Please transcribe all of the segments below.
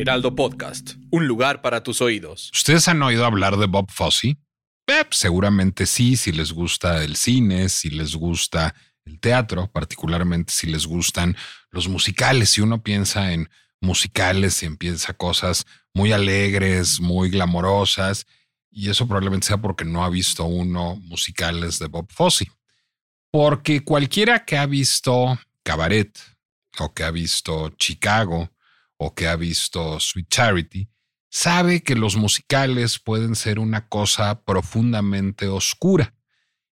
Heraldo Podcast, un lugar para tus oídos. ¿Ustedes han oído hablar de Bob Fosse? Eh, seguramente sí, si les gusta el cine, si les gusta el teatro, particularmente si les gustan los musicales. Si uno piensa en musicales y empieza cosas muy alegres, muy glamorosas, y eso probablemente sea porque no ha visto uno musicales de Bob Fosse. Porque cualquiera que ha visto Cabaret o que ha visto Chicago, o que ha visto Sweet Charity, sabe que los musicales pueden ser una cosa profundamente oscura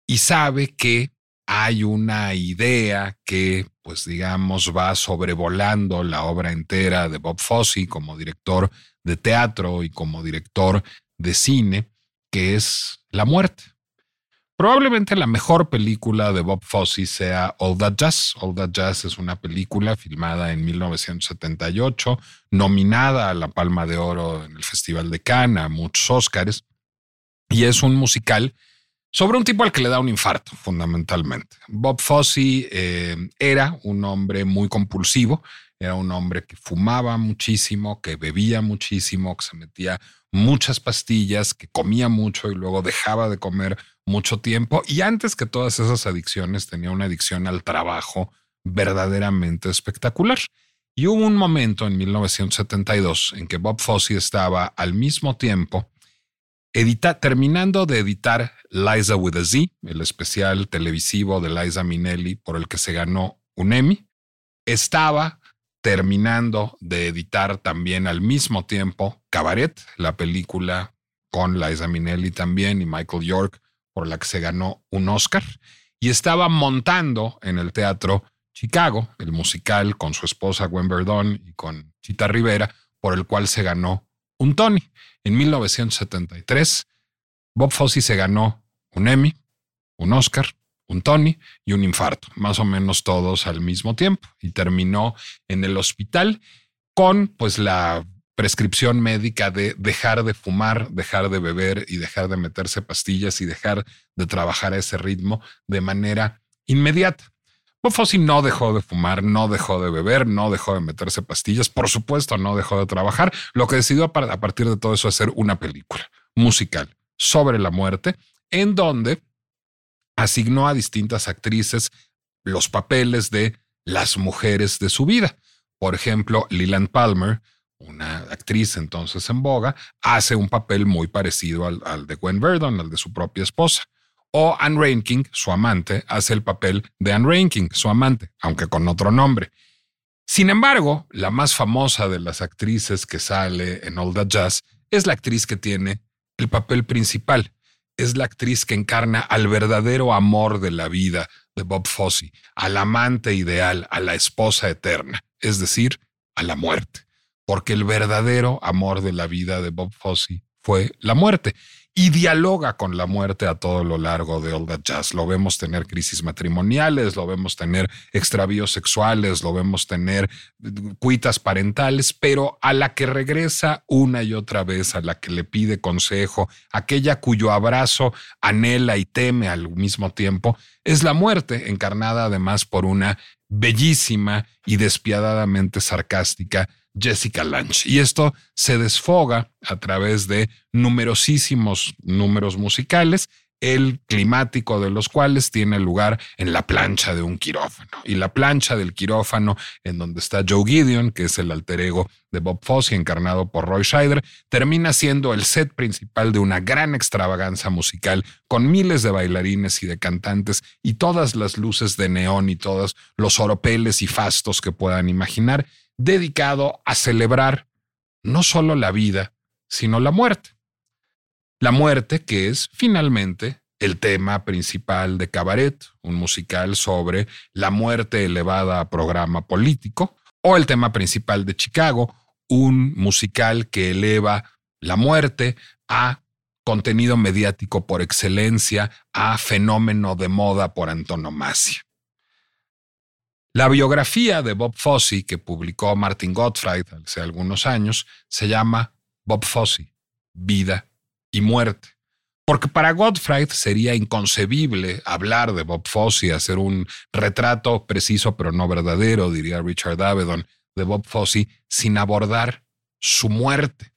y sabe que hay una idea que, pues digamos, va sobrevolando la obra entera de Bob Fosse como director de teatro y como director de cine, que es la muerte. Probablemente la mejor película de Bob Fosse sea All That Jazz. All That Jazz es una película filmada en 1978, nominada a la Palma de Oro en el Festival de Cannes, a muchos Oscars, y es un musical sobre un tipo al que le da un infarto, fundamentalmente. Bob Fosse eh, era un hombre muy compulsivo, era un hombre que fumaba muchísimo, que bebía muchísimo, que se metía muchas pastillas, que comía mucho y luego dejaba de comer mucho tiempo. Y antes que todas esas adicciones, tenía una adicción al trabajo verdaderamente espectacular. Y hubo un momento en 1972 en que Bob Fosse estaba al mismo tiempo edita, terminando de editar Liza with a Z, el especial televisivo de Liza Minnelli por el que se ganó un Emmy. Estaba terminando de editar también al mismo tiempo Cabaret, la película con Liza Minnelli también y Michael York, por la que se ganó un Oscar. Y estaba montando en el teatro Chicago, el musical con su esposa Gwen Verdon y con Chita Rivera, por el cual se ganó un Tony. En 1973, Bob Fosse se ganó un Emmy, un Oscar, un Tony y un infarto, más o menos todos al mismo tiempo, y terminó en el hospital con pues la prescripción médica de dejar de fumar, dejar de beber y dejar de meterse pastillas y dejar de trabajar a ese ritmo de manera inmediata. Bob no dejó de fumar, no dejó de beber, no dejó de meterse pastillas, por supuesto no dejó de trabajar. Lo que decidió a partir de todo eso hacer una película musical sobre la muerte, en donde asignó a distintas actrices los papeles de las mujeres de su vida. Por ejemplo, Leland Palmer, una actriz entonces en boga, hace un papel muy parecido al, de Gwen Verdon, al de su propia esposa. O Anne Ranking, su amante, hace el papel de Anne Ranking, su amante, aunque con otro nombre. Sin embargo, la más famosa de las actrices que sale en All That Jazz es la actriz que tiene el papel principal, es la actriz que encarna al verdadero amor de la vida de Bob Fosse, al amante ideal, a la esposa eterna, es decir, a la muerte. Porque el verdadero amor de la vida de Bob Fosse fue la muerte y dialoga con la muerte a todo lo largo de All That Jazz. Lo vemos tener crisis matrimoniales, lo vemos tener extravíos sexuales, lo vemos tener cuitas parentales, pero a la que regresa una y otra vez, a la que le pide consejo, aquella cuyo abrazo anhela y teme al mismo tiempo, es la muerte, encarnada además por una bellísima y despiadadamente sarcástica Jessica Lange. Y esto se desfoga a través de numerosísimos números musicales, el climático de los cuales tiene lugar en la plancha de un quirófano. Y la plancha del quirófano, en donde está Joe Gideon, que es el alter ego de Bob Fosse, encarnado por Roy Scheider, termina siendo el set principal de una gran extravaganza musical con miles de bailarines y de cantantes y todas las luces de neón y todos los oropeles y fastos que puedan imaginar dedicado a celebrar no solo la vida, sino la muerte. La muerte que es finalmente el tema principal de Cabaret, un musical sobre la muerte elevada a programa político, o el tema principal de Chicago, un musical que eleva la muerte a contenido mediático por excelencia, a fenómeno de moda por antonomasia. La biografía de Bob Fosse que publicó Martin Gottfried hace algunos años se llama Bob Fosse, Vida y Muerte. Porque para Gottfried sería inconcebible hablar de Bob Fosse, hacer un retrato preciso pero no verdadero, diría Richard Avedon, de Bob Fosse, sin abordar su muerte.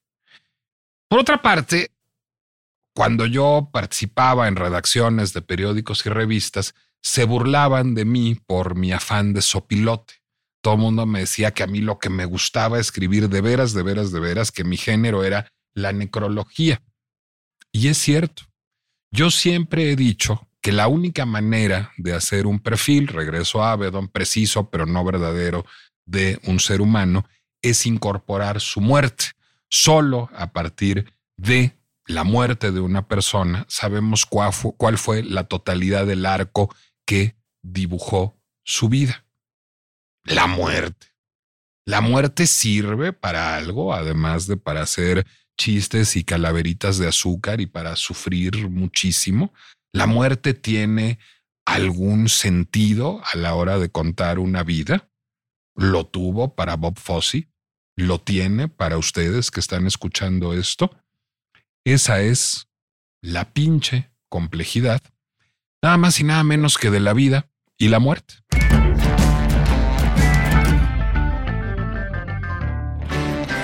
Por otra parte, cuando yo participaba en redacciones de periódicos y revistas, se burlaban de mí por mi afán de sopilote. Todo el mundo me decía que a mí lo que me gustaba escribir de veras, de veras, de veras, que mi género era la necrología. Y es cierto, yo siempre he dicho que la única manera de hacer un perfil, regreso a Avedon, preciso pero no verdadero, de un ser humano, es incorporar su muerte. Solo a partir de la muerte de una persona sabemos cuál fue, cuál fue la totalidad del arco que dibujó su vida. La muerte. La muerte sirve para algo, además de para hacer chistes y calaveritas de azúcar y para sufrir muchísimo. La muerte tiene algún sentido a la hora de contar una vida. Lo tuvo para Bob Fosse, lo tiene para ustedes que están escuchando esto. Esa es la pinche complejidad, nada más y nada menos que de la vida y la muerte.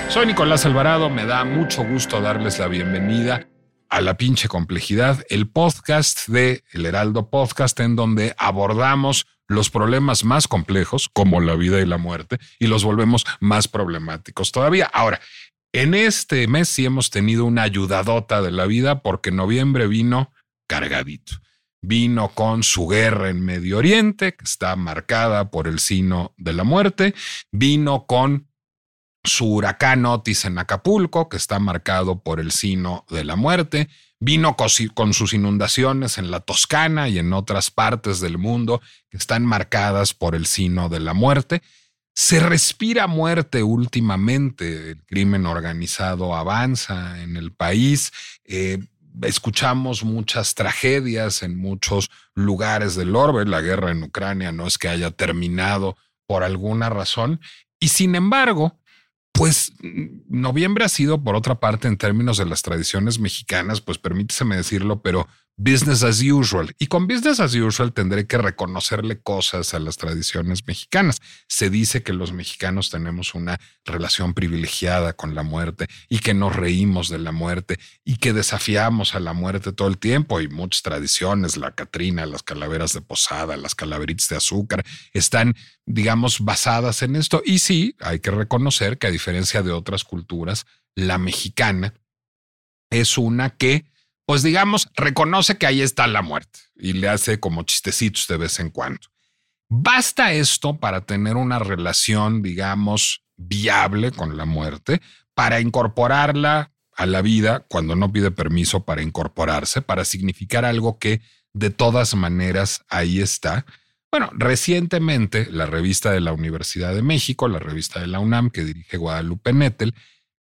Soy Nicolás Alvarado, me da mucho gusto darles la bienvenida a La pinche complejidad, el podcast de El Heraldo Podcast en donde abordamos los problemas más complejos, como la vida y la muerte, y los volvemos más problemáticos todavía. Ahora, en este mes sí hemos tenido una ayudadota de la vida porque noviembre vino cargadito. Vino con su guerra en Medio Oriente, que está marcada por el signo de la muerte. Vino con su huracán Otis en Acapulco, que está marcado por el sino de la muerte, vino con sus inundaciones en la Toscana y en otras partes del mundo que están marcadas por el sino de la muerte. Se respira muerte últimamente, el crimen organizado avanza en el país, eh, escuchamos muchas tragedias en muchos lugares del orbe, la guerra en Ucrania no es que haya terminado por alguna razón, y sin embargo, pues noviembre ha sido, por otra parte, en términos de las tradiciones mexicanas, pues permíteseme decirlo, pero business as usual. Y con business as usual tendré que reconocerle cosas a las tradiciones mexicanas. Se dice que los mexicanos tenemos una relación privilegiada con la muerte y que nos reímos de la muerte y que desafiamos a la muerte todo el tiempo. Y muchas tradiciones, la Catrina, las calaveras de posada, las calaveritas de azúcar, están, digamos, basadas en esto. Y sí, hay que reconocer que a diferencia de otras culturas, la mexicana es una que pues digamos, reconoce que ahí está la muerte y le hace como chistecitos de vez en cuando. Basta esto para tener una relación, digamos, viable con la muerte, para incorporarla a la vida cuando no pide permiso para incorporarse, para significar algo que de todas maneras ahí está. Bueno, recientemente la revista de la Universidad de México, la revista de la UNAM que dirige Guadalupe Nettel,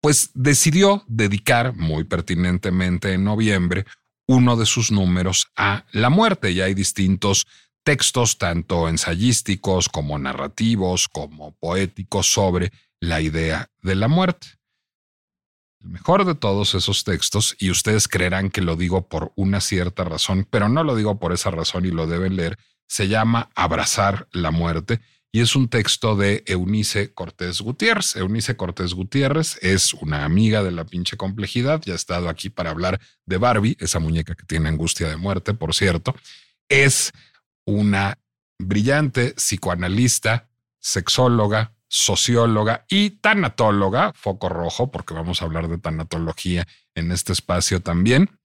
pues decidió dedicar muy pertinentemente en noviembre uno de sus números a la muerte. Y hay distintos textos, tanto ensayísticos como narrativos, como poéticos, sobre la idea de la muerte. El mejor de todos esos textos, y ustedes creerán que lo digo por una cierta razón, pero no lo digo por esa razón y lo deben leer, se llama Abrazar la muerte y es un texto de Eunice Cortés Gutiérrez. Eunice Cortés Gutiérrez es una amiga de la pinche complejidad, ya ha estado aquí para hablar de Barbie, esa muñeca que tiene angustia de muerte, por cierto. Es una brillante psicoanalista, sexóloga, socióloga y tanatóloga, foco rojo, porque vamos a hablar de tanatología en este espacio también.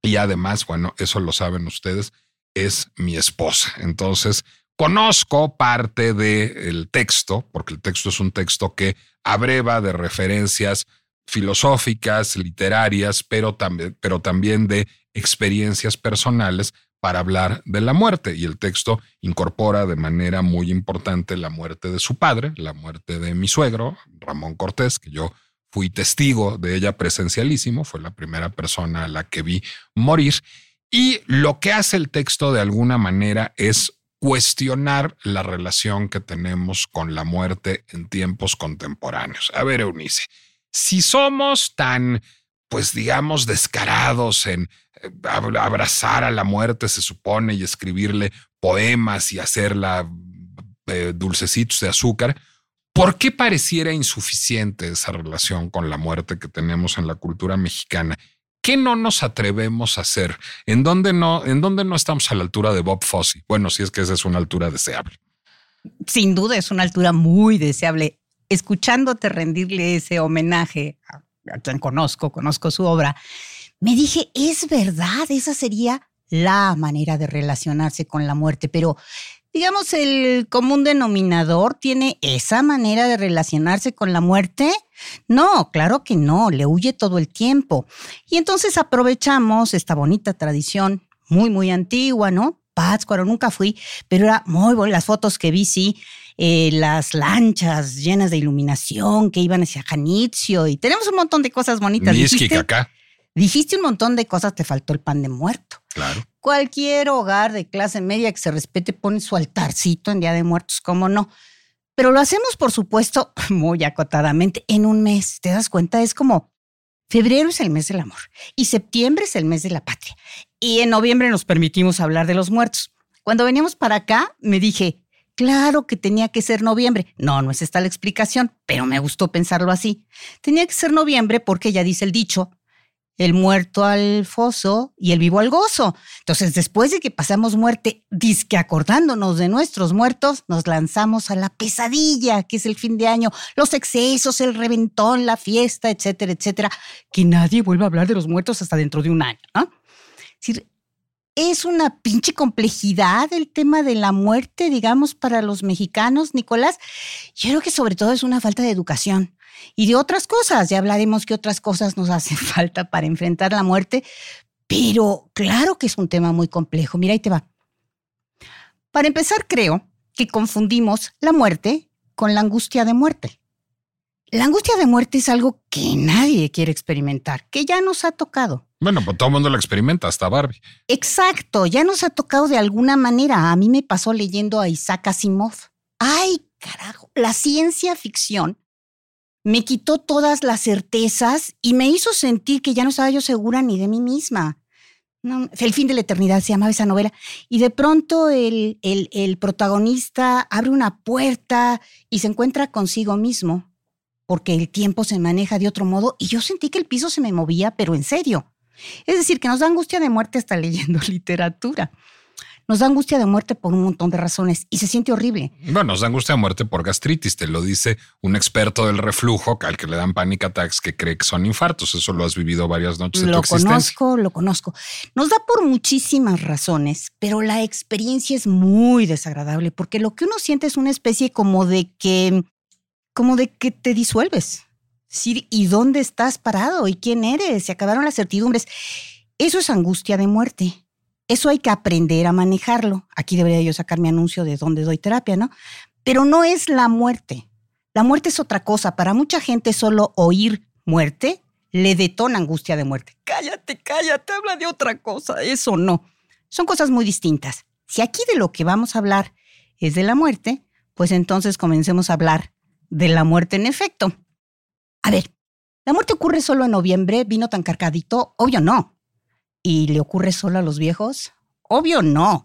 Y además, bueno, eso lo saben ustedes, es mi esposa. Entonces, Conozco parte del texto, porque el texto es un texto que abreva de referencias filosóficas, literarias, pero también, pero también de experiencias personales para hablar de la muerte. Y el texto incorpora de manera muy importante la muerte de su padre, la muerte de mi suegro, Ramón Cortés, que yo fui testigo de ella presencialísimo, fue la primera persona a la que vi morir. Y lo que hace el texto de alguna manera es cuestionar la relación que tenemos con la muerte en tiempos contemporáneos. A ver, Eunice, si somos tan, pues digamos, descarados en eh, abrazar a la muerte, se supone, y escribirle poemas y hacerla eh, dulcecitos de azúcar, ¿por qué pareciera insuficiente esa relación con la muerte que tenemos en la cultura mexicana? ¿Qué no nos atrevemos a hacer? ¿En dónde no, en dónde no estamos a la altura de Bob Fosse? Bueno, si es que esa es una altura deseable. Sin duda es una altura muy deseable. Escuchándote rendirle ese homenaje a, quien conozco, conozco su obra, me dije, es verdad, esa sería la manera de relacionarse con la muerte, pero digamos, el común denominador tiene esa manera de relacionarse con la muerte. No, claro que no, le huye todo el tiempo. Y entonces aprovechamos esta bonita tradición muy, muy antigua, ¿no? Pátzcuaro nunca fui, pero era muy buena. Las fotos que vi, sí, eh, las lanchas llenas de iluminación que iban hacia Janitzio y tenemos un montón de cosas bonitas. Dijiste, dijiste un montón de cosas, te faltó el pan de muerto. Claro. Cualquier hogar de clase media que se respete pone su altarcito en Día de Muertos, ¿cómo no? Pero lo hacemos, por supuesto, muy acotadamente, en un mes. ¿Te das cuenta? Es como febrero es el mes del amor y septiembre es el mes de la patria. Y en noviembre nos permitimos hablar de los muertos. Cuando veníamos para acá, me dije, claro que tenía que ser noviembre. No, no es esta la explicación, pero me gustó pensarlo así. Tenía que ser noviembre porque ya dice el dicho, el muerto al foso y el vivo al gozo. Entonces, después de que pasamos muerte, disque acordándonos de nuestros muertos, nos lanzamos a la pesadilla, que es el fin de año, los excesos, el reventón, la fiesta, etcétera, etcétera, que nadie vuelva a hablar de los muertos hasta dentro de un año. Es decir, es una pinche complejidad el tema de la muerte, digamos, para los mexicanos, Nicolás. Yo creo que sobre todo es una falta de educación y de otras cosas. Ya hablaremos que otras cosas nos hacen falta para enfrentar la muerte, pero claro que es un tema muy complejo. Mira, ahí te va. Para empezar, creo que confundimos la muerte con la angustia de muerte. La angustia de muerte es algo que nadie quiere experimentar, que ya nos ha tocado. Bueno, pues todo el mundo lo experimenta, hasta Barbie. Exacto, ya nos ha tocado de alguna manera. A mí me pasó leyendo a Isaac Asimov. Ay, carajo, la ciencia ficción me quitó todas las certezas y me hizo sentir que ya no estaba yo segura ni de mí misma. el fin de la eternidad se llamaba esa novela. Y de pronto el, el, el protagonista abre una puerta y se encuentra consigo mismo, porque el tiempo se maneja de otro modo y yo sentí que el piso se me movía, pero en serio. Es decir, que nos da angustia de muerte hasta leyendo literatura nos da angustia de muerte por un montón de razones y se siente horrible. Bueno, nos da angustia de muerte por gastritis, te lo dice un experto del reflujo al que le dan panic attacks que cree que son infartos. Eso lo has vivido varias noches de lo tu existencia. Lo conozco, lo conozco. Nos da por muchísimas razones, pero la experiencia es muy desagradable porque lo que uno siente es una especie como de que, como de que te disuelves. ¿y dónde estás parado? ¿Y quién eres? Se acabaron las certidumbres. Eso es angustia de muerte. Eso hay que aprender a manejarlo. Aquí debería yo sacar mi anuncio de dónde doy terapia, ¿no? Pero no es la muerte. La muerte es otra cosa. Para mucha gente solo oír muerte le detona angustia de muerte. Cállate, cállate, habla de otra cosa. Eso no. Son cosas muy distintas. Si aquí de lo que vamos a hablar es de la muerte, pues entonces comencemos a hablar de la muerte en efecto. A ver, ¿la muerte ocurre solo en noviembre? ¿Vino tan cargadito? Obvio no y le ocurre solo a los viejos? Obvio no.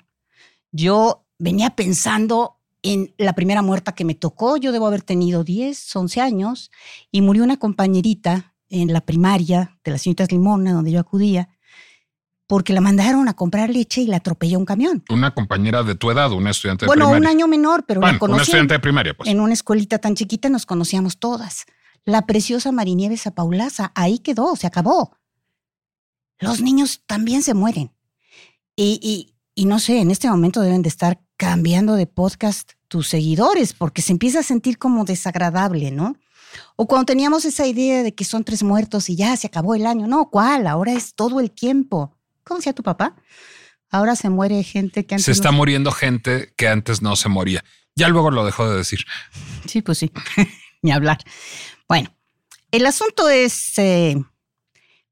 Yo venía pensando en la primera muerta que me tocó, yo debo haber tenido 10, 11 años, y murió una compañerita en la primaria de las señoritas Limona, donde yo acudía, porque la mandaron a comprar leche y la atropelló un camión. Una compañera de tu edad, una estudiante de primaria. Bueno, un año menor, pero bueno, Una estudiante de primaria, pues. En una escuelita tan chiquita nos conocíamos todas. La preciosa Marinieves Paulaza, ahí quedó, se acabó los niños también se mueren. Y, y, no sé, en este momento deben de estar cambiando de podcast tus seguidores porque se empieza a sentir como desagradable, ¿no? O cuando teníamos esa idea de que son tres muertos y ya se acabó el año. No, ¿cuál? Ahora es todo el tiempo. ¿cómo decía tu papá? Ahora se muere gente que antes. Se está no- muriendo gente que antes no se moría. Ya luego lo dejó de decir. Sí, pues sí, ni hablar. Bueno, el asunto es, eh,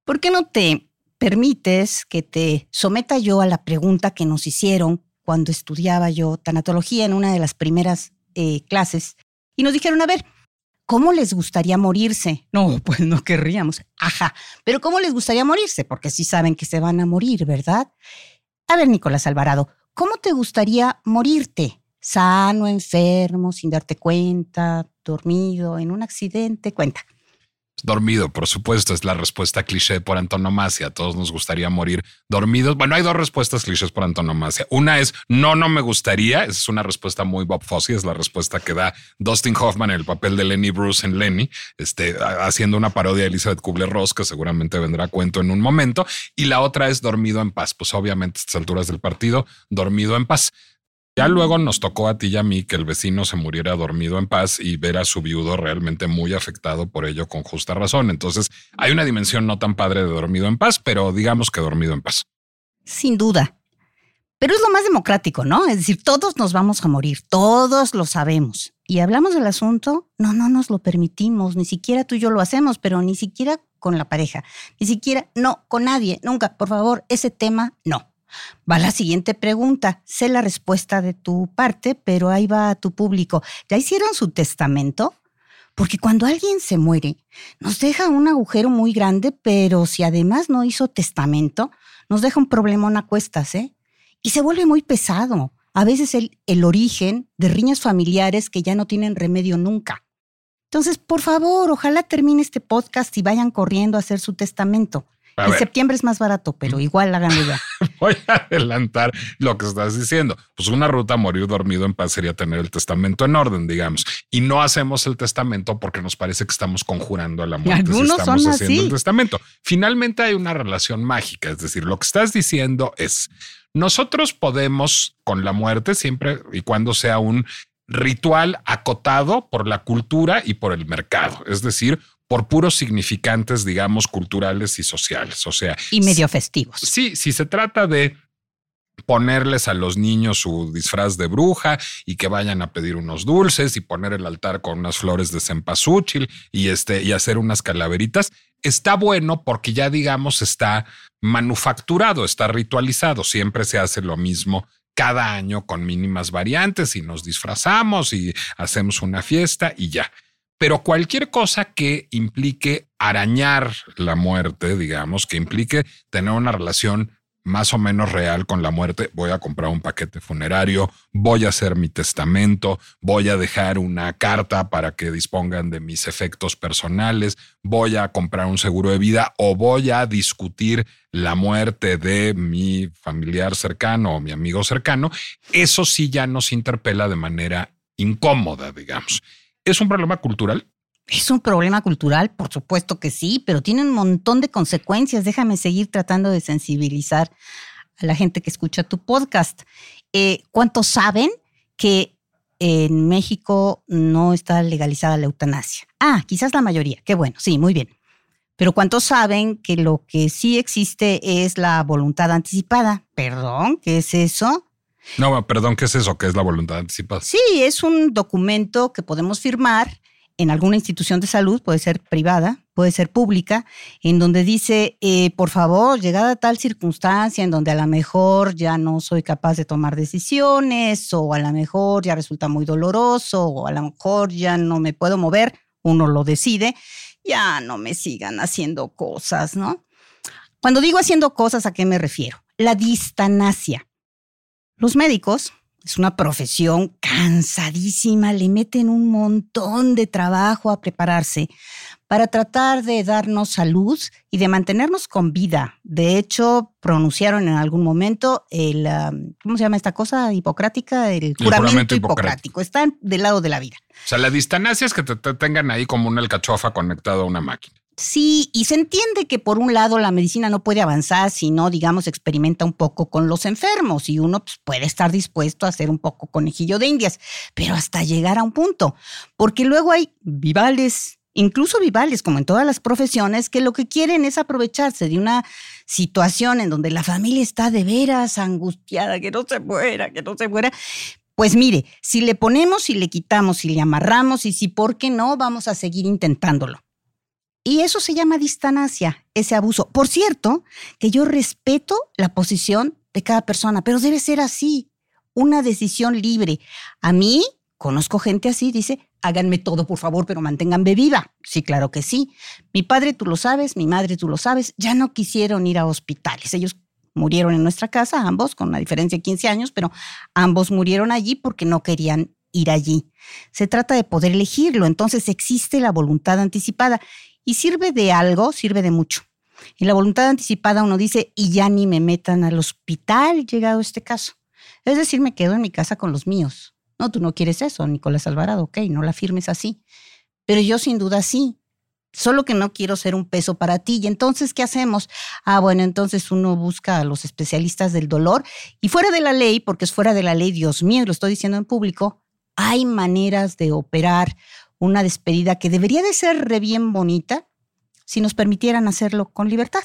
¿por qué no te permites que te someta yo a la pregunta que nos hicieron cuando estudiaba yo tanatología en una de las primeras eh, clases? Y nos dijeron, a ver, ¿cómo les gustaría morirse? No, pues no querríamos. Ajá, pero ¿cómo les gustaría morirse? Porque sí saben que se van a morir, ¿verdad? A ver, Nicolás Alvarado, ¿cómo te gustaría morirte? Sano, enfermo, sin darte cuenta, dormido, en un accidente, cuenta. Dormido, por supuesto, es la respuesta cliché por antonomasia. Todos nos gustaría morir dormidos. Bueno, hay dos respuestas clichés por antonomasia. Una es no, no me gustaría. Esa es una respuesta muy Bob Fosse. Es la respuesta que da Dustin Hoffman en el papel de Lenny Bruce en Lenny, este, haciendo una parodia de Elizabeth Kubler-Ross, que seguramente vendrá a cuento en un momento. Y la otra es dormido en paz. Pues obviamente a estas alturas del partido, dormido en paz. Ya luego nos tocó a ti y a mí que el vecino se muriera dormido en paz y ver a su viudo realmente muy afectado por ello con justa razón. Entonces hay una dimensión no tan padre de dormido en paz, pero digamos que dormido en paz. Sin duda. Pero es lo más democrático, ¿no? Es decir, todos nos vamos a morir, todos lo sabemos. Y hablamos del asunto, no, no nos lo permitimos, ni siquiera tú y yo lo hacemos, pero ni siquiera con la pareja, ni siquiera, no, con nadie, nunca, por favor, ese tema, no. Va la siguiente pregunta. Sé la respuesta de tu parte, pero ahí va a tu público. ¿Ya hicieron su testamento? Porque cuando alguien se muere, nos deja un agujero muy grande, pero si además no hizo testamento, nos deja un problemón a cuestas, ¿eh? Y se vuelve muy pesado. A veces el, el origen de riñas familiares que ya no tienen remedio nunca. Entonces, por favor, ojalá termine este podcast y vayan corriendo a hacer su testamento. A en ver. septiembre es más barato, pero igual háganlo ya. Voy a adelantar lo que estás diciendo. Pues una ruta a morir dormido en paz sería tener el testamento en orden, digamos. Y no hacemos el testamento porque nos parece que estamos conjurando a la muerte. si Algunos estamos son haciendo así. el testamento. Finalmente hay una relación mágica. Es decir, lo que estás diciendo es nosotros podemos con la muerte siempre y cuando sea un ritual acotado por la cultura y por el mercado. Es decir, por puros significantes, digamos, culturales y sociales. O sea, Y medio festivos. Sí, si se trata de ponerles a los niños su disfraz de bruja y que vayan a pedir unos dulces y poner el altar con unas flores de cempasúchil y este y hacer unas calaveritas, está bueno porque ya digamos está manufacturado, está ritualizado, siempre se hace lo mismo cada año con mínimas variantes y nos disfrazamos y hacemos una fiesta y ya. Pero cualquier cosa que implique arañar la muerte, digamos, que implique tener una relación más o menos real con la muerte, voy a comprar un paquete funerario, voy a hacer mi testamento, voy a dejar una carta para que dispongan de mis efectos personales, voy a comprar un seguro de vida o voy a discutir la muerte de mi familiar cercano o mi amigo cercano, eso sí ya nos interpela de manera incómoda, digamos. ¿Es un problema cultural? Es un problema cultural, por supuesto que sí, pero tiene un montón de consecuencias. Déjame seguir tratando de sensibilizar a la gente que escucha tu podcast. Eh, ¿Cuántos saben que en México no está legalizada la eutanasia? Ah, quizás la mayoría. Qué bueno, sí, muy bien. Pero ¿cuántos saben que lo que sí existe es la voluntad anticipada? Perdón, ¿qué es eso? No, perdón, ¿qué es eso? ¿Qué es la voluntad anticipada? Sí, es un documento que podemos firmar en alguna institución de salud, puede ser privada, puede ser pública, en donde dice, eh, por favor, llegada tal circunstancia en donde a lo mejor ya no soy capaz de tomar decisiones, o a lo mejor ya resulta muy doloroso, o a lo mejor ya no me puedo mover, uno lo decide, ya no me sigan haciendo cosas, ¿no? Cuando digo haciendo cosas, ¿a qué me refiero? La distanasia. Los médicos es una profesión cansadísima, le meten un montón de trabajo a prepararse para tratar de darnos salud y de mantenernos con vida. De hecho, pronunciaron en algún momento el, um, ¿cómo se llama esta cosa hipocrática? El juramento, juramento hipocrático. Están del lado de la vida. O sea, la distanasia es que te, te tengan ahí como una alcachofa conectado a una máquina. Sí, y se entiende que por un lado la medicina no puede avanzar si no, digamos, experimenta un poco con los enfermos y uno pues, puede estar dispuesto a hacer un poco conejillo de indias, pero hasta llegar a un punto, porque luego hay vivales incluso vivales, como en todas las profesiones, que lo que quieren es aprovecharse de una situación en donde la familia está de veras angustiada, que no se muera, que no se muera. Pues mire, si le ponemos, si le quitamos, si le amarramos y si por qué no, vamos a seguir intentándolo. Y eso se llama distanacia, ese abuso. Por cierto, que yo respeto la posición de cada persona, pero debe ser así, una decisión libre. A mí, conozco gente así, dice, háganme todo, por favor, pero manténganme viva. Sí, claro que sí. Mi padre, tú lo sabes, mi madre, tú lo sabes, ya no quisieron ir a hospitales. Ellos murieron en nuestra casa, ambos, con una diferencia de 15 años, pero ambos murieron allí porque no querían ir allí. Se trata de poder elegirlo, entonces existe la voluntad anticipada y sirve de algo, sirve de mucho. En la voluntad anticipada uno dice, y ya ni me metan al hospital llegado este caso. Es decir, me quedo en mi casa con los míos. No, tú no quieres eso, Nicolás Alvarado, ok, no la firmes así. Pero yo sin duda sí. Solo que no quiero ser un peso para ti. Y entonces, ¿qué hacemos? Ah, bueno, entonces uno busca a los especialistas del dolor y fuera de la ley, porque es fuera de la ley, Dios mío, lo estoy diciendo en público, hay maneras de operar una despedida que debería de ser re bien bonita si nos permitieran hacerlo con libertad.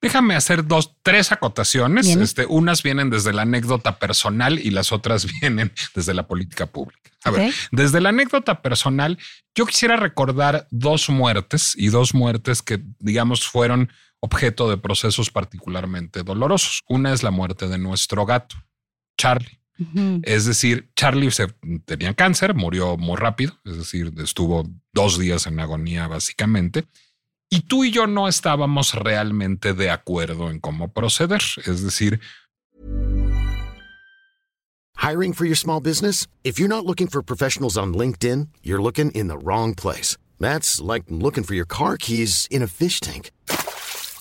Déjame hacer dos, tres acotaciones. Este, unas vienen desde la anécdota personal y las otras vienen desde la política pública. A ver, desde la anécdota personal, yo quisiera recordar dos muertes y dos muertes que, digamos, fueron objeto de procesos particularmente dolorosos. Una es la muerte de nuestro gato, Charlie. Es decir, Charlie se, tenía cáncer, murió muy rápido, es decir, estuvo dos días en agonía básicamente. Y tú y yo no estábamos realmente de acuerdo en cómo proceder. Es decir, Hiring for your small business? If you're not looking for professionals on LinkedIn, you're looking in the wrong place. That's like looking for your car keys in a fish tank.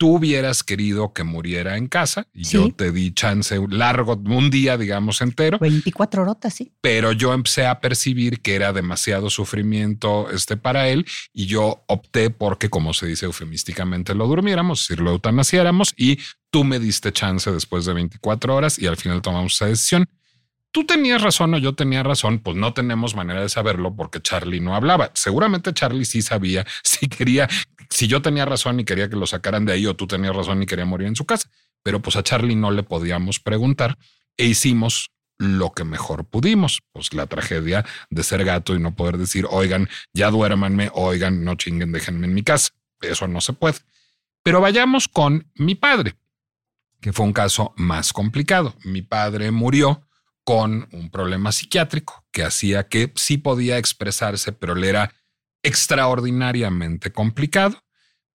Tú hubieras querido que muriera en casa y ¿Sí? yo te di chance largo, un día, digamos, entero. 24 horas, sí. Pero yo empecé a percibir que era demasiado sufrimiento este para él y yo opté porque, como se dice eufemísticamente, lo durmiéramos, es decir, lo eutanasiáramos y tú me diste chance después de 24 horas y al final tomamos esa decisión. Tú tenías razón o yo tenía razón, pues no tenemos manera de saberlo porque Charlie no hablaba. Seguramente Charlie sí sabía si quería, si yo tenía razón y quería que lo sacaran de ahí o tú tenías razón y quería morir en su casa. Pero pues a Charlie no le podíamos preguntar e hicimos lo que mejor pudimos. Pues la tragedia de ser gato y no poder decir, oigan, ya duérmanme, oigan, no chinguen, déjenme en mi casa. Eso no se puede. Pero vayamos con mi padre que fue un caso más complicado. Mi padre murió con un problema psiquiátrico que hacía que sí podía expresarse, pero le era extraordinariamente complicado.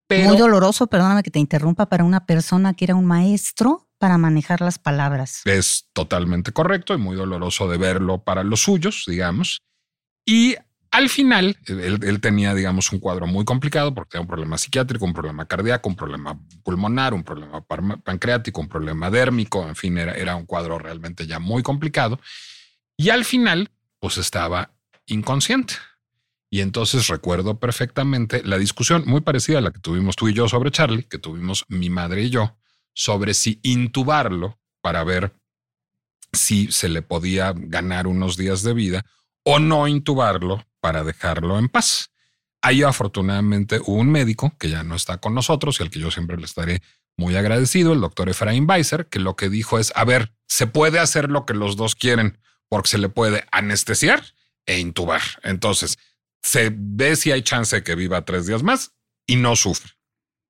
Muy doloroso, perdóname que te interrumpa, para una persona que era un maestro para manejar las palabras. Es totalmente correcto y muy doloroso de verlo para los suyos, digamos. Y al final, él, tenía, digamos, un cuadro muy complicado porque tenía un problema psiquiátrico, un problema cardíaco, un problema pulmonar, un problema pancreático, un problema dérmico, en fin, era, era un cuadro realmente ya muy complicado. Y al final, pues estaba inconsciente. Y entonces recuerdo perfectamente la discusión muy parecida a la que tuvimos tú y yo sobre Charlie, que tuvimos mi madre y yo, sobre si intubarlo para ver si se le podía ganar unos días de vida o no intubarlo para dejarlo en paz. Ahí afortunadamente un médico que ya no está con nosotros y al que yo siempre le estaré muy agradecido, el doctor Efraín Weiser, que lo que dijo es, a ver, se puede hacer lo que los dos quieren porque se le puede anestesiar e intubar. Entonces, se ve si hay chance de que viva tres días más y no sufre.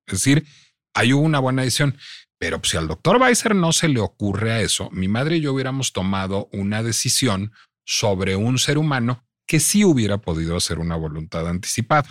Es decir, hay una buena decisión. Pero si al doctor Weiser no se le ocurre a eso, mi madre y yo hubiéramos tomado una decisión sobre un ser humano que sí hubiera podido hacer una voluntad anticipada.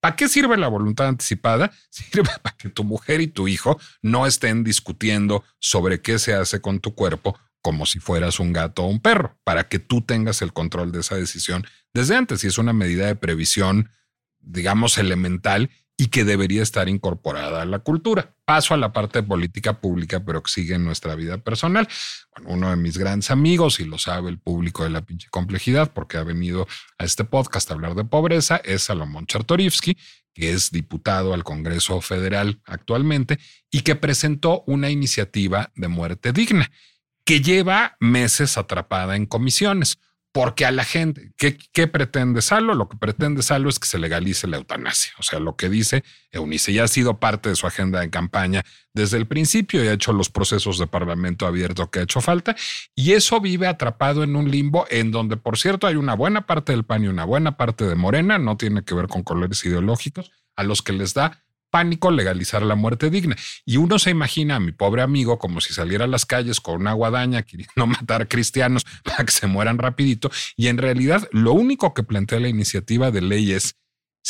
¿Para qué sirve la voluntad anticipada? Sirve para que tu mujer y tu hijo no estén discutiendo sobre qué se hace con tu cuerpo como si fueras un gato o un perro, para que tú tengas el control de esa decisión desde antes. Y es una medida de previsión, digamos, elemental y que debería estar incorporada a la cultura. Paso a la parte política pública, pero sigue en nuestra vida personal. uno de mis grandes amigos, y lo sabe el público de la pinche complejidad, porque ha venido a este podcast a hablar de pobreza, es Salomón Chartorivsky, que es diputado al Congreso Federal actualmente y que presentó una iniciativa de muerte digna que lleva meses atrapada en comisiones. Porque a la gente, ¿qué, pretende Salo? Lo que pretende Salo es que se legalice la eutanasia. O sea, lo que dice Eunice ya ha sido parte de su agenda de campaña desde el principio y ha hecho los procesos de parlamento abierto que ha hecho falta. Y eso vive atrapado en un limbo en donde, por cierto, hay una buena parte del PAN y una buena parte de Morena, no tiene que ver con colores ideológicos, a los que les da pánico legalizar la muerte digna. Y uno se imagina a mi pobre amigo como si saliera a las calles con una guadaña queriendo matar cristianos para que se mueran rapidito. Y en realidad lo único que plantea la iniciativa de ley es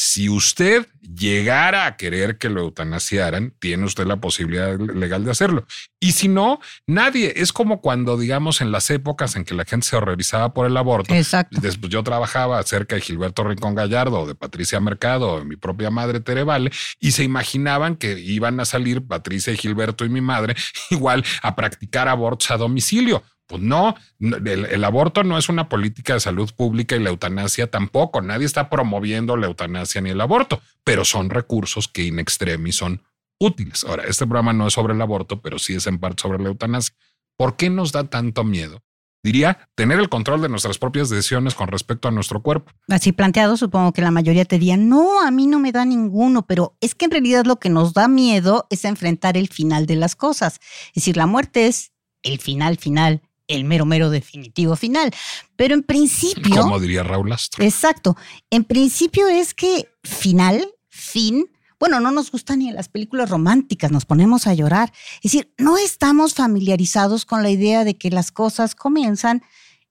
si usted llegara a querer que lo eutanasiaran, tiene usted la posibilidad legal de hacerlo. Y si no, nadie. Es como cuando, digamos, en las épocas en que la gente se horrorizaba por el aborto. Exacto. Después yo trabajaba cerca de Gilberto Rincón Gallardo, de Patricia Mercado, de mi propia madre Tere Vale, y se imaginaban que iban a salir Patricia y Gilberto y mi madre igual a practicar abortos a domicilio. Pues no, el, aborto no es una política de salud pública y la eutanasia tampoco. Nadie está promoviendo la eutanasia ni el aborto, pero son recursos que in extremis son útiles. Ahora, este programa no es sobre el aborto, pero sí es en parte sobre la eutanasia. ¿Por qué nos da tanto miedo? Diría tener el control de nuestras propias decisiones con respecto a nuestro cuerpo. Así planteado, supongo que la mayoría te diría, no, a mí no me da ninguno, pero es que en realidad lo que nos da miedo es enfrentar el final de las cosas. Es decir, la muerte es el final final el mero mero definitivo final. Pero en principio. Como diría Raúl Astro. Exacto. En principio es que final, fin. Bueno, no nos gusta ni en las películas románticas, nos ponemos a llorar. Es decir, no estamos familiarizados con la idea de que las cosas comienzan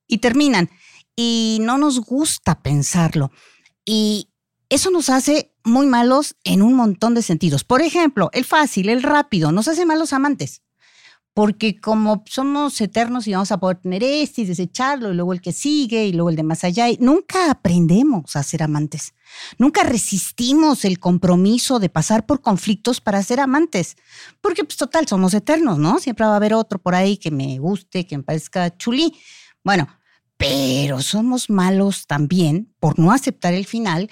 y terminan. Y no nos gusta pensarlo. Y eso nos hace muy malos en un montón de sentidos. Por ejemplo, el fácil, el rápido, nos hace malos amantes porque como somos eternos y vamos a poder tener este y desecharlo, y luego el que sigue, y luego el de más allá, nunca aprendemos a ser amantes. Nunca resistimos el compromiso de pasar por conflictos para ser amantes, porque pues total, somos eternos, ¿no? Siempre va a haber otro por ahí que me guste, que me parezca chulí. Bueno, pero somos malos también por no aceptar el final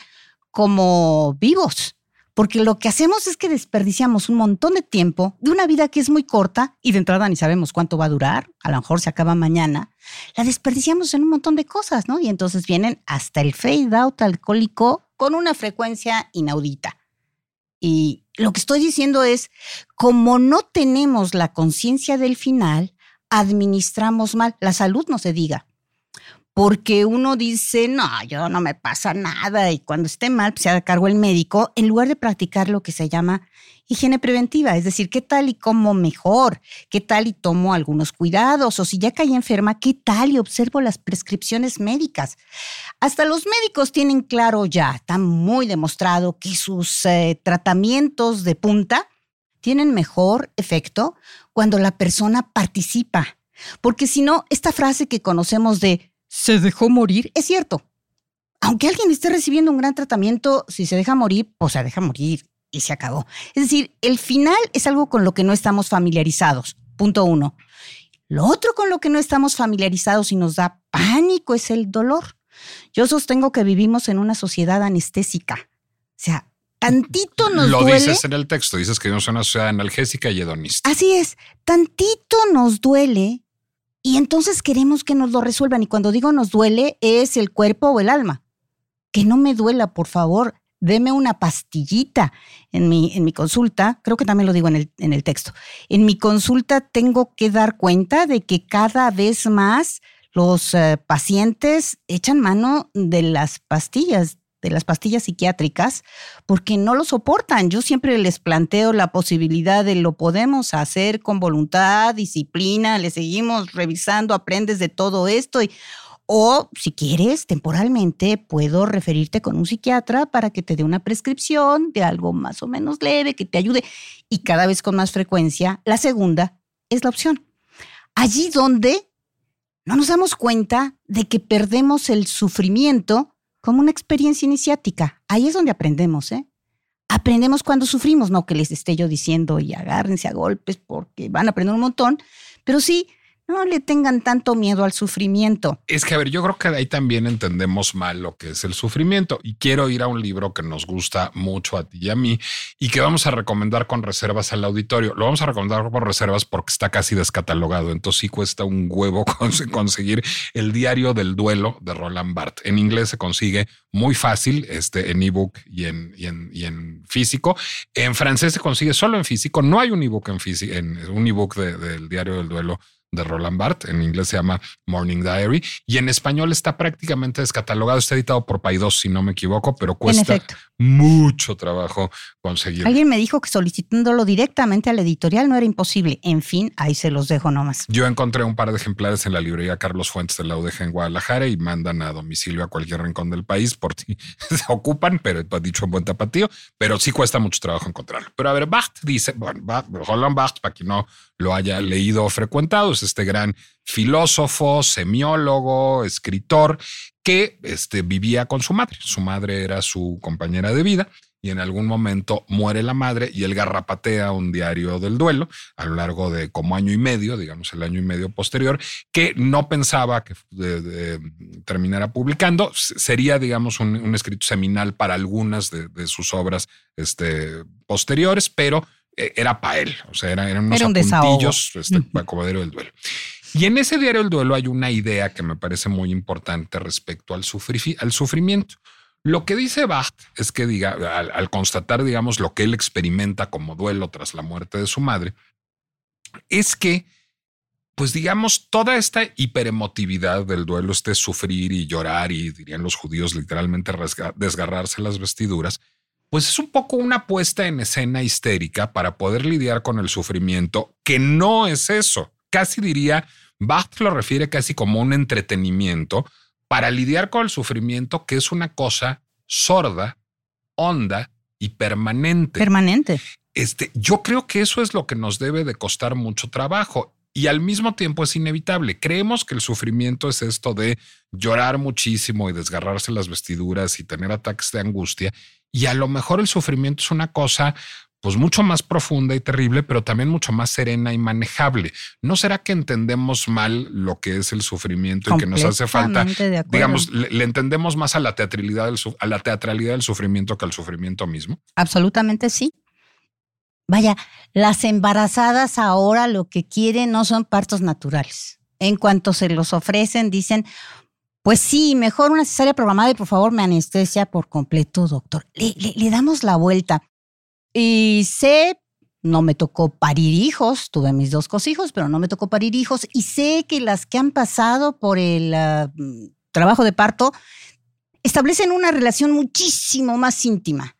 como vivos porque lo que hacemos es que desperdiciamos un montón de tiempo de una vida que es muy corta y de entrada ni sabemos cuánto va a durar, a lo mejor se acaba mañana, la desperdiciamos en un montón de cosas, ¿no? Y entonces vienen hasta el fade out alcohólico con una frecuencia inaudita. Y lo que estoy diciendo es, como no tenemos la conciencia del final, administramos mal, la salud no se diga porque uno dice, no, yo no me pasa nada y cuando esté mal, pues se haga cargo el médico, en lugar de practicar lo que se llama higiene preventiva, es decir, qué tal y como mejor, qué tal y tomo algunos cuidados, o si ya caí enferma, qué tal y observo las prescripciones médicas. Hasta los médicos tienen claro ya, está muy demostrado que sus eh, tratamientos de punta tienen mejor efecto cuando la persona participa. Porque si no, esta frase que conocemos de se dejó morir, es cierto. Aunque alguien esté recibiendo un gran tratamiento, si se deja morir, pues se deja morir y se acabó. Es decir, el final es algo con lo que no estamos familiarizados. Punto uno. Lo otro con lo que no estamos familiarizados y nos da pánico es el dolor. Yo sostengo que vivimos en una sociedad anestésica. O sea, tantito nos duele. Lo dices en el texto, dices que vivimos en una sociedad analgésica y hedonista. Así es, tantito nos duele y entonces queremos que nos lo resuelvan. Y cuando digo nos duele, es el cuerpo o el alma. Que no me duela, por favor. Deme una pastillita. En mi, en mi consulta, creo que también lo digo en el, en el texto, en mi consulta tengo que dar cuenta de que cada vez más los eh, pacientes echan mano de las pastillas, de las pastillas psiquiátricas porque no lo soportan. Yo siempre les planteo la posibilidad de lo podemos hacer con voluntad, disciplina, le seguimos revisando, aprendes de todo esto y o si quieres, temporalmente puedo referirte con un psiquiatra para que te dé una prescripción de algo más o menos leve, que te ayude. Y cada vez con más frecuencia, la segunda es la opción. Allí donde no nos damos cuenta de que perdemos el sufrimiento como una experiencia iniciática. Ahí es donde aprendemos, ¿eh? aprendemos cuando sufrimos, no que les esté yo diciendo y agárrense a golpes porque van a aprender un montón, pero sí no le tengan tanto miedo al sufrimiento. Es que, a ver, yo creo que de ahí también entendemos mal lo que es el sufrimiento. Y quiero ir a un libro que nos gusta mucho a ti y a mí y que vamos a recomendar con reservas al auditorio. Lo vamos a recomendar por reservas porque está casi descatalogado. Entonces sí cuesta un huevo conseguir el diario del duelo de Roland Barthes. En inglés se consigue muy fácil este, en ebook y en, y, en, y en físico. En francés se consigue solo en físico. No hay un ebook en físico, en un ebook del diario del duelo de Roland Barthes. En inglés se llama Morning Diary y en español está prácticamente descatalogado. Está editado por Paidós, si no me equivoco, pero cuesta mucho trabajo conseguirlo. Alguien me dijo que solicitándolo directamente al editorial no era imposible. En fin, ahí se los dejo nomás. Yo encontré un par de ejemplares en la librería Carlos Fuentes de la UDG en Guadalajara y mandan a domicilio a cualquier rincón del país por si se ocupan, pero dicho en buen tapatío, pero sí cuesta mucho trabajo encontrarlo. Pero a ver, Barthes dice, bueno, Roland Barthes, para quien no lo haya leído o frecuentado, es este gran filósofo, semiólogo, escritor, que este, vivía con su madre. Su madre era su compañera de vida y en algún momento muere la madre y él garrapatea un diario del duelo a lo largo de como año y medio, digamos el año y medio posterior, que no pensaba que terminara publicando. Sería, digamos, un, escrito seminal para algunas de, sus obras este, posteriores, pero eh, era para él, o sea, eran, eran unos era apuntillos, este, del duelo. Y en ese diario del duelo hay una idea que me parece muy importante respecto al, al sufrimiento. Lo que dice Bacht es que diga, al, constatar, digamos, lo que él experimenta como duelo tras la muerte de su madre, es que, pues digamos, toda esta hiperemotividad del duelo, este sufrir y llorar y dirían los judíos literalmente desgarrarse las vestiduras, pues es un poco una puesta en escena histérica para poder lidiar con el sufrimiento, que no es eso. Casi diría, Bach lo refiere casi como un entretenimiento para lidiar con el sufrimiento, que es una cosa sorda, honda y permanente. Permanente. Este, yo creo que eso es lo que nos debe de costar mucho trabajo y al mismo tiempo es inevitable. Creemos que el sufrimiento es esto de llorar muchísimo y desgarrarse las vestiduras y tener ataques de angustia y a lo mejor el sufrimiento es una cosa pues mucho más profunda y terrible, pero también mucho más serena y manejable. ¿No será que entendemos mal lo que es el sufrimiento y que nos hace falta, digamos, le, entendemos más a la teatralidad del, a la teatralidad del sufrimiento que al sufrimiento mismo? Absolutamente sí. Vaya, las embarazadas ahora lo que quieren no son partos naturales. En cuanto se los ofrecen, dicen, pues sí, mejor una cesárea programada y por favor me anestesia por completo, doctor. le damos la vuelta. Y sé, no me tocó parir hijos, tuve mis dos hijos, pero no me tocó parir hijos. Y sé que las que han pasado por el ah, trabajo de parto establecen una relación muchísimo más íntima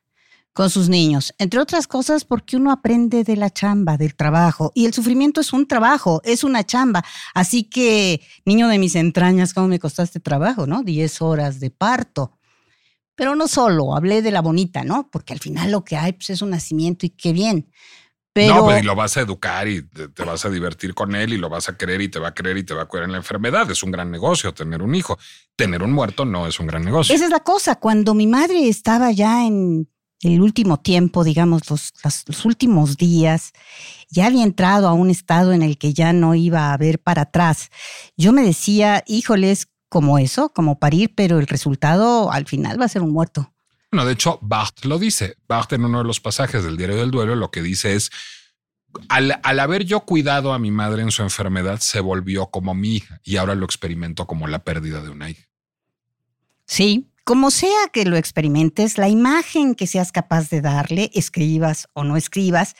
con sus niños, entre otras cosas porque uno aprende de la chamba, del trabajo, y el sufrimiento es un trabajo, es una chamba. Así que, niño de mis entrañas, ¿cómo me costaste trabajo, no? Diez horas de parto. Pero no solo, hablé de la bonita, ¿no? Porque al final lo que hay pues, es un nacimiento y qué bien. Pero... No, pues, y lo vas a educar y te, vas a divertir con él y lo vas a querer y te va a querer y te va a cuidar en la enfermedad. Es un gran negocio tener un hijo. Tener un muerto no es un gran negocio. Esa es la cosa. Cuando mi madre estaba ya en el último tiempo, digamos, los, los, últimos días, ya había entrado a un estado en el que ya no iba a ver para atrás. Yo me decía, híjoles, como eso, como parir, pero el resultado al final va a ser un muerto. Bueno, de hecho, Barthes lo dice. Barthes en uno de los pasajes del Diario del Duelo lo que dice es, al, al, haber yo cuidado a mi madre en su enfermedad, se volvió como mi hija y ahora lo experimento como la pérdida de una hija. Sí, como sea que lo experimentes, la imagen que seas capaz de darle, escribas o no escribas,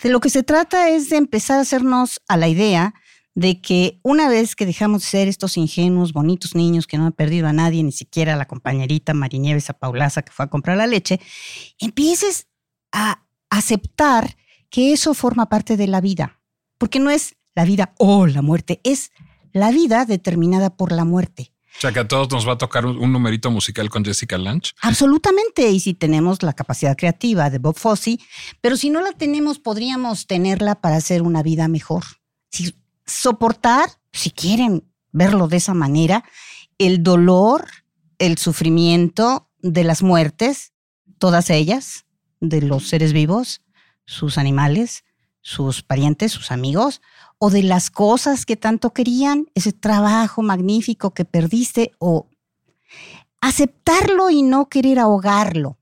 de lo que se trata es de empezar a hacernos a la idea de que una vez que dejamos de ser estos ingenuos, bonitos niños que no han perdido a nadie, ni siquiera a la compañerita Marinieves, a Paulaza que fue a comprar la leche, empieces a aceptar que eso forma parte de la vida. Porque no es la vida o la muerte, es la vida determinada por la muerte. O sea, que a todos nos va a tocar un, numerito musical con Jessica Lange. Absolutamente. Y si tenemos la capacidad creativa de Bob Fosse, pero si no la tenemos, podríamos tenerla para hacer una vida mejor. Si soportar, si quieren verlo de esa manera, el dolor, el sufrimiento de las muertes, todas ellas, de los seres vivos, sus animales, sus parientes, sus amigos, o de las cosas que tanto querían, ese trabajo magnífico que perdiste, o aceptarlo y no querer ahogarlo.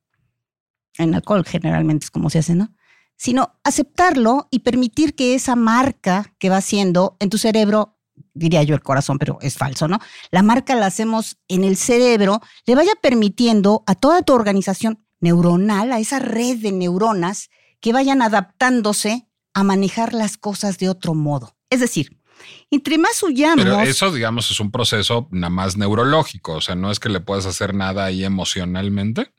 En alcohol generalmente es como se hace, ¿no? Sino aceptarlo y permitir que esa marca que va haciendo en tu cerebro, diría yo el corazón, pero es falso, ¿no? La marca la hacemos en el cerebro, le vaya permitiendo a toda tu organización neuronal, a esa red de neuronas, que vayan adaptándose a manejar las cosas de otro modo. Es decir, entre más huyamos. Pero eso, digamos, es un proceso nada más neurológico. O sea, no es que le puedas hacer nada ahí emocionalmente.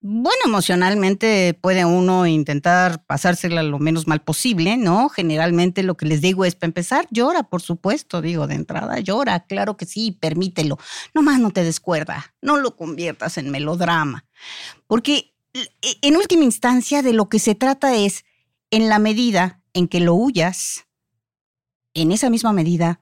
Bueno, emocionalmente puede uno intentar pasársela lo menos mal posible, ¿no? Generalmente lo que les digo es, para empezar, llora, por supuesto, digo, de entrada, llora, claro que sí, permítelo. Nomás no te descuerda, no lo conviertas en melodrama. Porque e, en última instancia de lo que se trata es, en la medida en que lo huyas, en esa misma medida,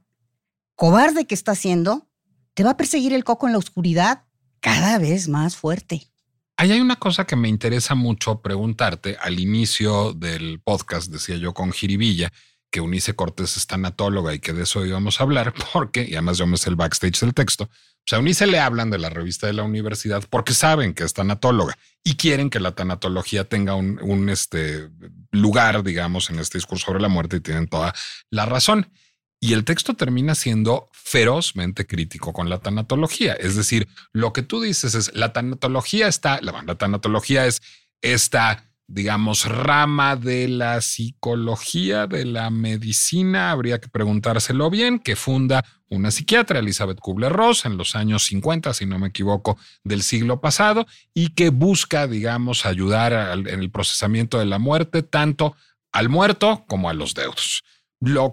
cobarde que está haciendo, te va a perseguir el coco en la oscuridad cada vez más fuerte. Ahí hay una cosa que me interesa mucho preguntarte. Al inicio del podcast decía yo con Jiribilla que Unice Cortés es tanatóloga y que de eso íbamos a hablar, porque, y además yo me sé el backstage del texto, o sea, a Unice le hablan de la revista de la universidad porque saben que es tanatóloga y quieren que la tanatología tenga un, un este, lugar, digamos, en este discurso sobre la muerte y tienen toda la razón. Y el texto termina siendo ferozmente crítico con la tanatología. Es decir, lo que tú dices es la tanatología está, la, la tanatología es esta, digamos, rama de la psicología, de la medicina, habría que preguntárselo bien, que funda una psiquiatra, Elizabeth Kubler-Ross, en los años 50, si no me equivoco, del siglo pasado, y que busca, digamos, ayudar en el procesamiento de la muerte, tanto al muerto como a los deudos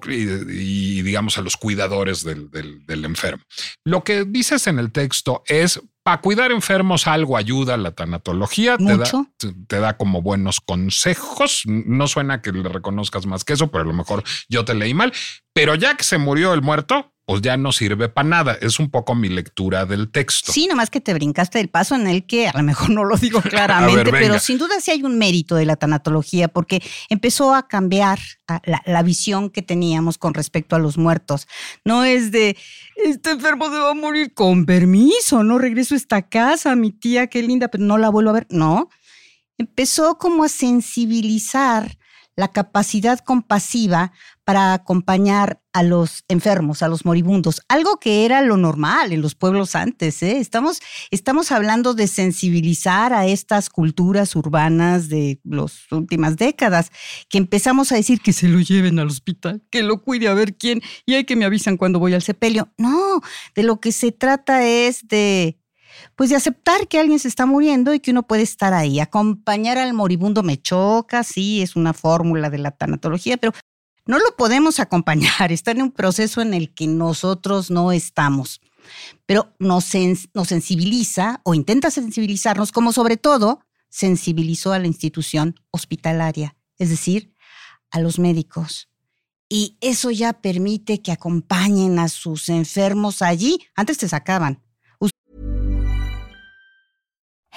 y, digamos a los cuidadores del, enfermo. Lo que dices en el texto es, para cuidar enfermos algo ayuda la tanatología, te da, te da, como buenos consejos, no suena que le reconozcas más que eso, pero a lo mejor yo te leí mal, pero ya que se murió el muerto, pues ya no sirve para nada. Es un poco mi lectura del texto. Sí, nomás que te brincaste el paso en el que a lo mejor no lo digo claramente, pero sin duda sí hay un mérito de la tanatología porque empezó a cambiar la, la, visión que teníamos con respecto a los muertos. No es de, este enfermo se va a morir con permiso, no regreso a esta casa, mi tía, qué linda, pero no la vuelvo a ver. No, empezó como a sensibilizar la capacidad compasiva para acompañar a los enfermos, a los moribundos, algo que era lo normal en los pueblos antes. ¿eh? Estamos, estamos hablando de sensibilizar a estas culturas urbanas de las últimas décadas, que empezamos a decir que se lo lleven al hospital, que lo cuide a ver quién, y hay que me avisan cuando voy al sepelio. No, de lo que se trata es de pues de aceptar que alguien se está muriendo y que uno puede estar ahí. Acompañar al moribundo me choca, sí, es una fórmula de la tanatología, pero no lo podemos acompañar, está en un proceso en el que nosotros no estamos. Pero nos, nos sensibiliza o intenta sensibilizarnos, como sobre todo sensibilizó a la institución hospitalaria, es decir, a los médicos. Y eso ya permite que acompañen a sus enfermos allí. Antes te sacaban,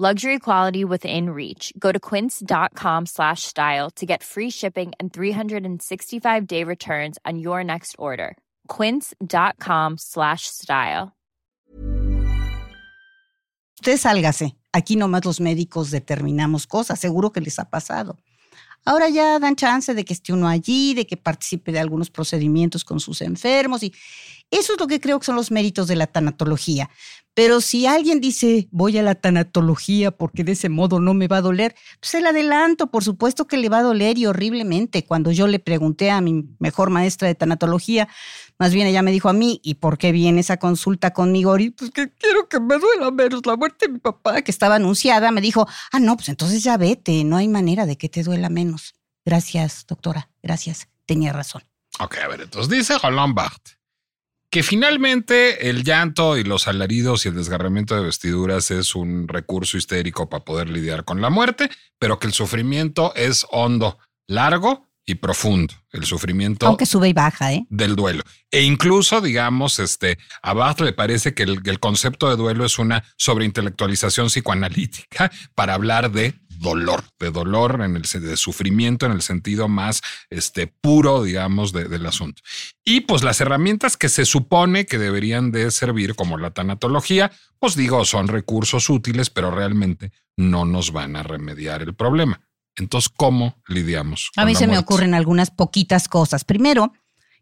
Luxury quality within reach. Go to quince.com slash style to get free shipping and 365 day returns on your next order. Quince.com slash style. Usted sálgase. Aquí nomás los médicos determinamos cosas. Seguro que les ha pasado. Ahora ya dan chance de que esté uno allí, de que participe de algunos procedimientos con sus enfermos y eso es lo que creo que son los méritos de la tanatología. Pero si alguien dice, voy a la tanatología porque de ese modo no me va a doler, pues el adelanto, por supuesto que le va a doler y horriblemente. Cuando yo le pregunté a mi mejor maestra de tanatología, más bien ella me dijo a mí, ¿y por qué viene esa consulta conmigo? Y pues que quiero que me duela menos la muerte de mi papá, que estaba anunciada. Me dijo, ah, no, pues entonces ya vete, no hay manera de que te duela menos. Gracias, doctora, gracias, tenía razón. Ok, a ver, entonces dice Barthes que finalmente el llanto y los alaridos y el desgarramiento de vestiduras es un recurso histérico para poder lidiar con la muerte, pero que el sufrimiento es hondo, largo y profundo. El sufrimiento. Aunque sube y baja, ¿eh? Del duelo. E incluso, digamos, este, a Barth le parece que el, el concepto de duelo es una sobreintelectualización psicoanalítica para hablar de dolor, de dolor, en el, de sufrimiento en el sentido más este, puro, digamos, del asunto. Y pues las herramientas que se supone que deberían de servir, como la tanatología, pues digo, son recursos útiles, pero realmente no nos van a remediar el problema. Entonces, ¿cómo lidiamos? A mí se me ocurren algunas poquitas cosas. Primero,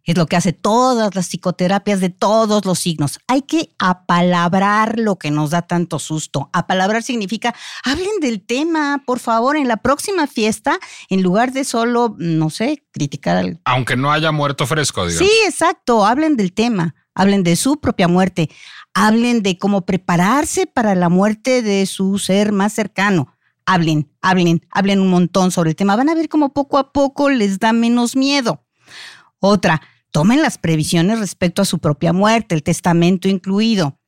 es lo que hace todas las psicoterapias de todos los signos. Hay que apalabrar lo que nos da tanto susto. Apalabrar significa, hablen del tema, por favor, en la próxima fiesta, en lugar de solo, no sé, criticar al... Aunque no haya muerto fresco, digamos. Sí, exacto, hablen del tema, hablen de su propia muerte, hablen de cómo prepararse para la muerte de su ser más cercano. Hablen, hablen, hablen un montón sobre el tema. Van a ver cómo poco a poco les da menos miedo. Otra, tomen las previsiones respecto a su propia muerte, el testamento incluido.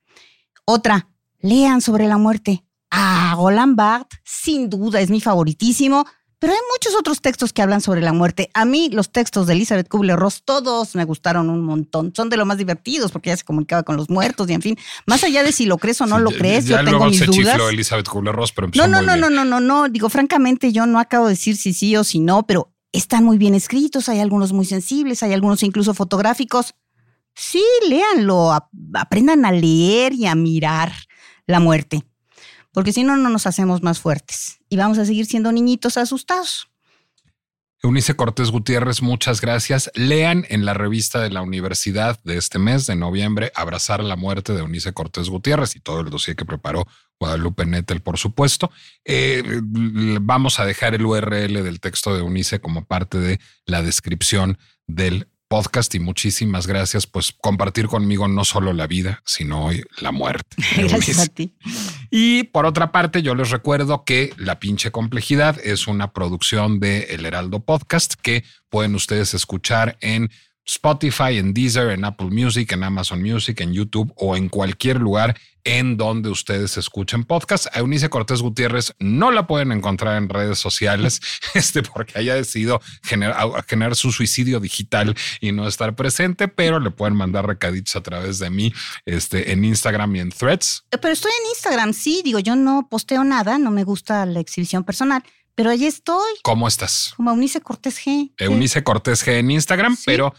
Otra, lean sobre la muerte. Ah, Roland Barthes, sin duda, es mi favoritísimo, pero hay muchos otros textos que hablan sobre la muerte. A mí los textos de Elizabeth Kubler-Ross todos me gustaron un montón. Son de lo más divertidos porque ella se comunicaba con los muertos y en fin, más allá de si lo crees o no lo crees, yo tengo mis se dudas. Chifló Elizabeth Kubler-Ross, pero no, no, no, no, no, no, no, digo francamente yo no acabo de decir si sí o si no, pero están muy bien escritos, hay algunos muy sensibles, hay algunos incluso fotográficos. Sí, léanlo, aprendan a leer y a mirar la muerte, porque si no, no nos hacemos más fuertes y vamos a seguir siendo niñitos asustados. Eunice Cortés Gutiérrez, muchas gracias. Lean en la revista de la universidad de este mes de noviembre Abrazar la muerte de Eunice Cortés Gutiérrez y todo el dossier que preparó Guadalupe Nettel, por supuesto. Eh, vamos a dejar el URL del texto de Eunice como parte de la descripción del podcast y muchísimas gracias, pues compartir conmigo no solo la vida, sino hoy la muerte. Gracias a ti. Y por otra parte, yo les recuerdo que La pinche complejidad es una producción de El Heraldo Podcast que pueden ustedes escuchar en Spotify, en Deezer, en Apple Music, en Amazon Music, en YouTube o en cualquier lugar en donde ustedes escuchen podcast. A Eunice Cortés Gutiérrez no la pueden encontrar en redes sociales, este, porque haya decidido generar, generar su suicidio digital y no estar presente, pero le pueden mandar recaditos a través de mí este, en Instagram y en Threads. Pero estoy en Instagram, sí, digo, yo no posteo nada, no me gusta la exhibición personal. Pero allí estoy. ¿Cómo estás? Como Eunice Cortés G. Eunice Cortés G en Instagram, pero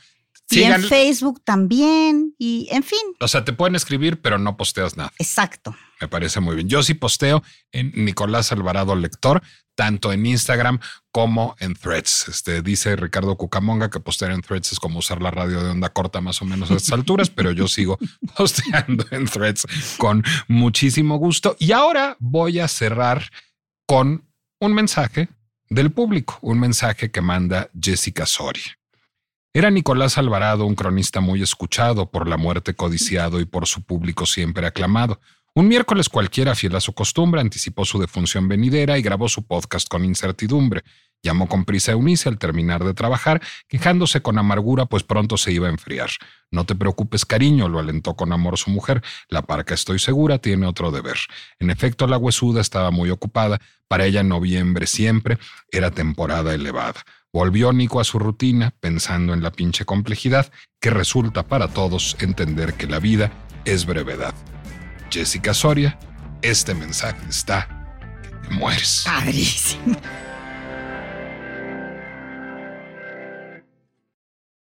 y en Facebook también, y en fin. O sea, te pueden escribir, pero no posteas nada. Exacto. Me parece muy bien. Yo sí posteo en Nicolás Alvarado Lector, tanto en Instagram como en Threads. Este dice Ricardo Cucamonga que postear en Threads es como usar la radio de onda corta más o menos a estas alturas, pero yo sigo posteando en Threads con muchísimo gusto. Y ahora voy a cerrar con un mensaje del público, un mensaje que manda Jessica Soria. Era Nicolás Alvarado un cronista muy escuchado, por la muerte codiciado y por su público siempre aclamado. Un miércoles cualquiera, fiel a su costumbre, anticipó su defunción venidera y grabó su podcast con incertidumbre. Llamó con prisa a Eunice al terminar de trabajar, quejándose con amargura, pues pronto se iba a enfriar. No te preocupes, cariño, lo alentó con amor su mujer. La parca, estoy segura, tiene otro deber. En efecto, la huesuda estaba muy ocupada. Para ella, noviembre siempre era temporada elevada. Volvió Nico a su rutina pensando en la pinche complejidad que resulta para todos entender que la vida es brevedad. Jessica Soria, este mensaje está que te mueres. Padrísimo.